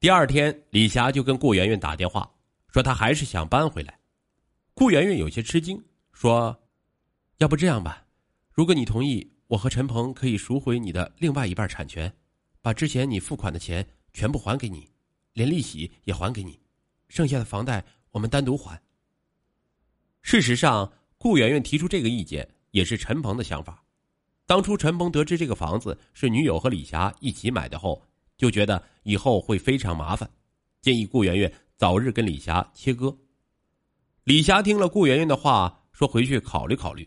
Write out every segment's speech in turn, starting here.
第二天，李霞就跟顾媛媛打电话，说她还是想搬回来。顾媛媛有些吃惊，说：“要不这样吧，如果你同意，我和陈鹏可以赎回你的另外一半产权，把之前你付款的钱全部还给你，连利息也还给你，剩下的房贷我们单独还。”事实上，顾媛媛提出这个意见也是陈鹏的想法。当初陈鹏得知这个房子是女友和李霞一起买的后。就觉得以后会非常麻烦，建议顾媛媛早日跟李霞切割。李霞听了顾媛媛的话，说回去考虑考虑。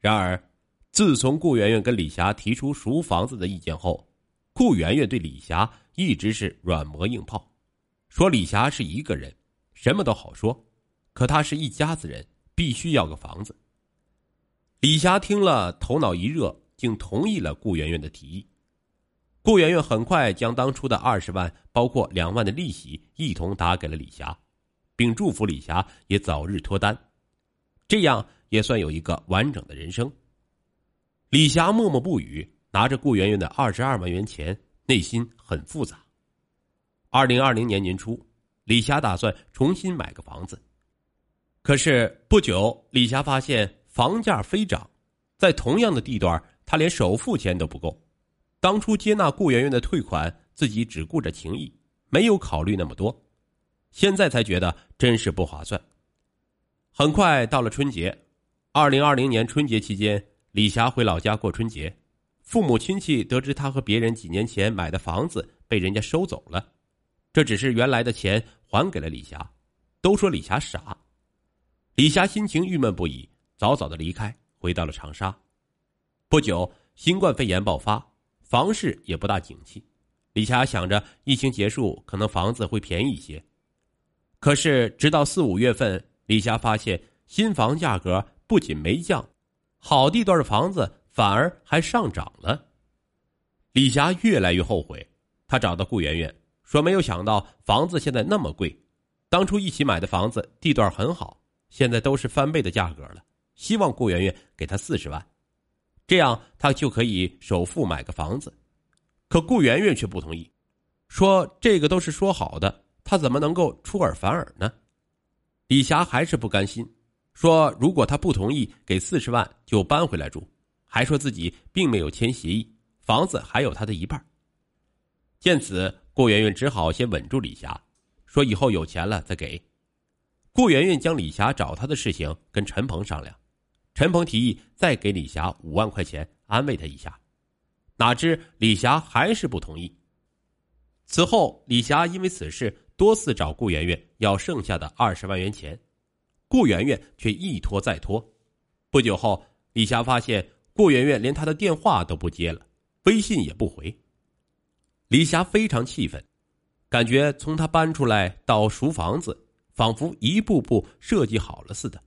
然而，自从顾媛媛跟李霞提出赎房子的意见后，顾媛媛对李霞一直是软磨硬泡，说李霞是一个人，什么都好说，可她是一家子人，必须要个房子。李霞听了，头脑一热，竟同意了顾媛媛的提议。顾媛媛很快将当初的二十万，包括两万的利息一同打给了李霞，并祝福李霞也早日脱单，这样也算有一个完整的人生。李霞默默不语，拿着顾媛媛的二十二万元钱，内心很复杂。二零二零年年初，李霞打算重新买个房子，可是不久，李霞发现房价飞涨，在同样的地段，她连首付钱都不够。当初接纳顾媛媛的退款，自己只顾着情谊，没有考虑那么多，现在才觉得真是不划算。很快到了春节，二零二零年春节期间，李霞回老家过春节，父母亲戚得知她和别人几年前买的房子被人家收走了，这只是原来的钱还给了李霞，都说李霞傻。李霞心情郁闷不已，早早的离开，回到了长沙。不久，新冠肺炎爆发。房市也不大景气，李霞想着疫情结束，可能房子会便宜一些。可是直到四五月份，李霞发现新房价格不仅没降，好地段的房子反而还上涨了。李霞越来越后悔，她找到顾媛媛说：“没有想到房子现在那么贵，当初一起买的房子地段很好，现在都是翻倍的价格了。希望顾媛媛给她四十万。”这样他就可以首付买个房子，可顾媛媛却不同意，说这个都是说好的，他怎么能够出尔反尔呢？李霞还是不甘心，说如果他不同意给四十万就搬回来住，还说自己并没有签协议，房子还有他的一半。见此，顾媛媛只好先稳住李霞，说以后有钱了再给。顾媛媛将李霞找他的事情跟陈鹏商量。陈鹏提议再给李霞五万块钱安慰她一下，哪知李霞还是不同意。此后，李霞因为此事多次找顾媛媛要剩下的二十万元钱，顾媛媛却一拖再拖。不久后，李霞发现顾媛媛连她的电话都不接了，微信也不回。李霞非常气愤，感觉从她搬出来到赎房子，仿佛一步步设计好了似的。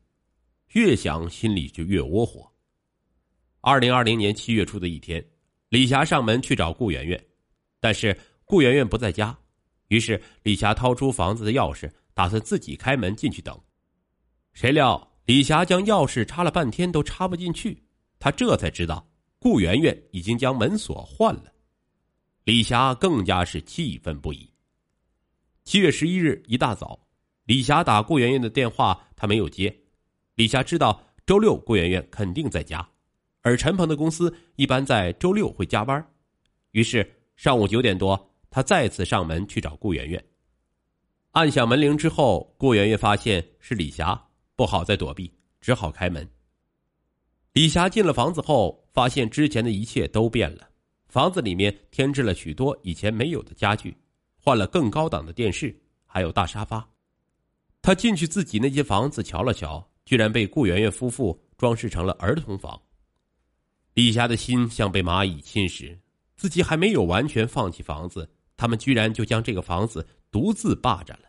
越想心里就越窝火。二零二零年七月初的一天，李霞上门去找顾媛媛，但是顾媛媛不在家，于是李霞掏出房子的钥匙，打算自己开门进去等。谁料李霞将钥匙插了半天都插不进去，她这才知道顾媛媛已经将门锁换了。李霞更加是气愤不已。七月十一日一大早，李霞打顾媛媛的电话，她没有接。李霞知道周六顾媛媛肯定在家，而陈鹏的公司一般在周六会加班，于是上午九点多，他再次上门去找顾媛媛。按响门铃之后，顾媛媛发现是李霞，不好再躲避，只好开门。李霞进了房子后，发现之前的一切都变了，房子里面添置了许多以前没有的家具，换了更高档的电视，还有大沙发。他进去自己那间房子瞧了瞧。居然被顾媛媛夫妇装饰成了儿童房。李霞的心像被蚂蚁侵蚀，自己还没有完全放弃房子，他们居然就将这个房子独自霸占了。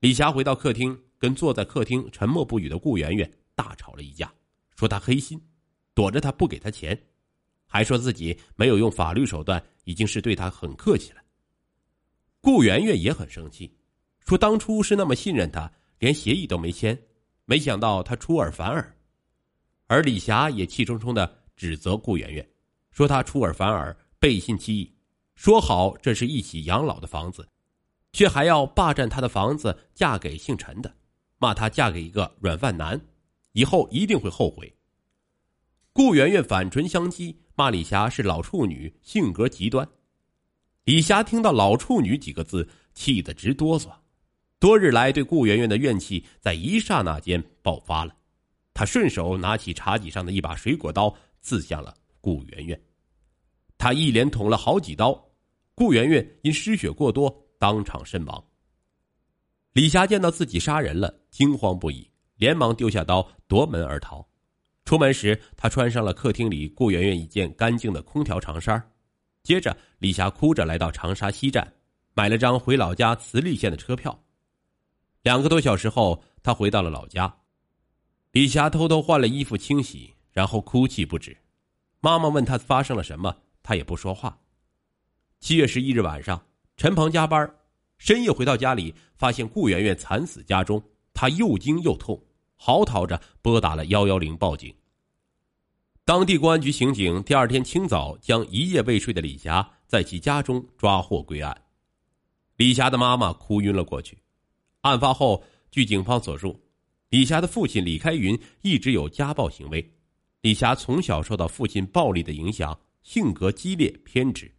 李霞回到客厅，跟坐在客厅沉默不语的顾媛媛大吵了一架，说她黑心，躲着她不给她钱，还说自己没有用法律手段，已经是对她很客气了。顾媛媛也很生气，说当初是那么信任他，连协议都没签。没想到他出尔反尔，而李霞也气冲冲的指责顾媛媛，说他出尔反尔，背信弃义，说好这是一起养老的房子，却还要霸占她的房子嫁给姓陈的，骂她嫁给一个软饭男，以后一定会后悔。顾媛媛反唇相讥，骂李霞是老处女，性格极端。李霞听到“老处女”几个字，气得直哆嗦。多日来对顾媛媛的怨气在一刹那间爆发了，他顺手拿起茶几上的一把水果刀，刺向了顾媛媛。他一连捅了好几刀，顾媛媛因失血过多当场身亡。李霞见到自己杀人了，惊慌不已，连忙丢下刀夺门而逃。出门时，他穿上了客厅里顾媛媛一件干净的空调长衫。接着，李霞哭着来到长沙西站，买了张回老家慈利县的车票。两个多小时后，他回到了老家。李霞偷偷换了衣服清洗，然后哭泣不止。妈妈问他发生了什么，他也不说话。七月十一日晚上，陈鹏加班，深夜回到家里，发现顾媛媛惨死家中，他又惊又痛。嚎啕着拨打了幺幺零报警。当地公安局刑警第二天清早将一夜未睡的李霞在其家中抓获归案。李霞的妈妈哭晕了过去。案发后，据警方所述，李霞的父亲李开云一直有家暴行为。李霞从小受到父亲暴力的影响，性格激烈偏执，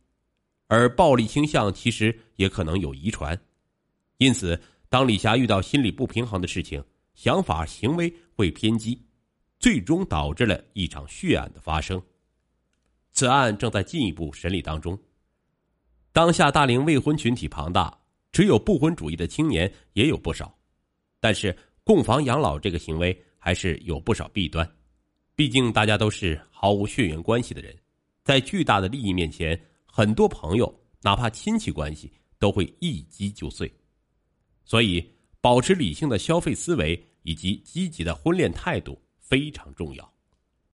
而暴力倾向其实也可能有遗传。因此，当李霞遇到心理不平衡的事情，想法行为会偏激，最终导致了一场血案的发生。此案正在进一步审理当中。当下大龄未婚群体庞大，持有不婚主义的青年也有不少，但是供房养老这个行为还是有不少弊端。毕竟大家都是毫无血缘关系的人，在巨大的利益面前，很多朋友哪怕亲戚关系都会一击就碎。所以，保持理性的消费思维。以及积极的婚恋态度非常重要。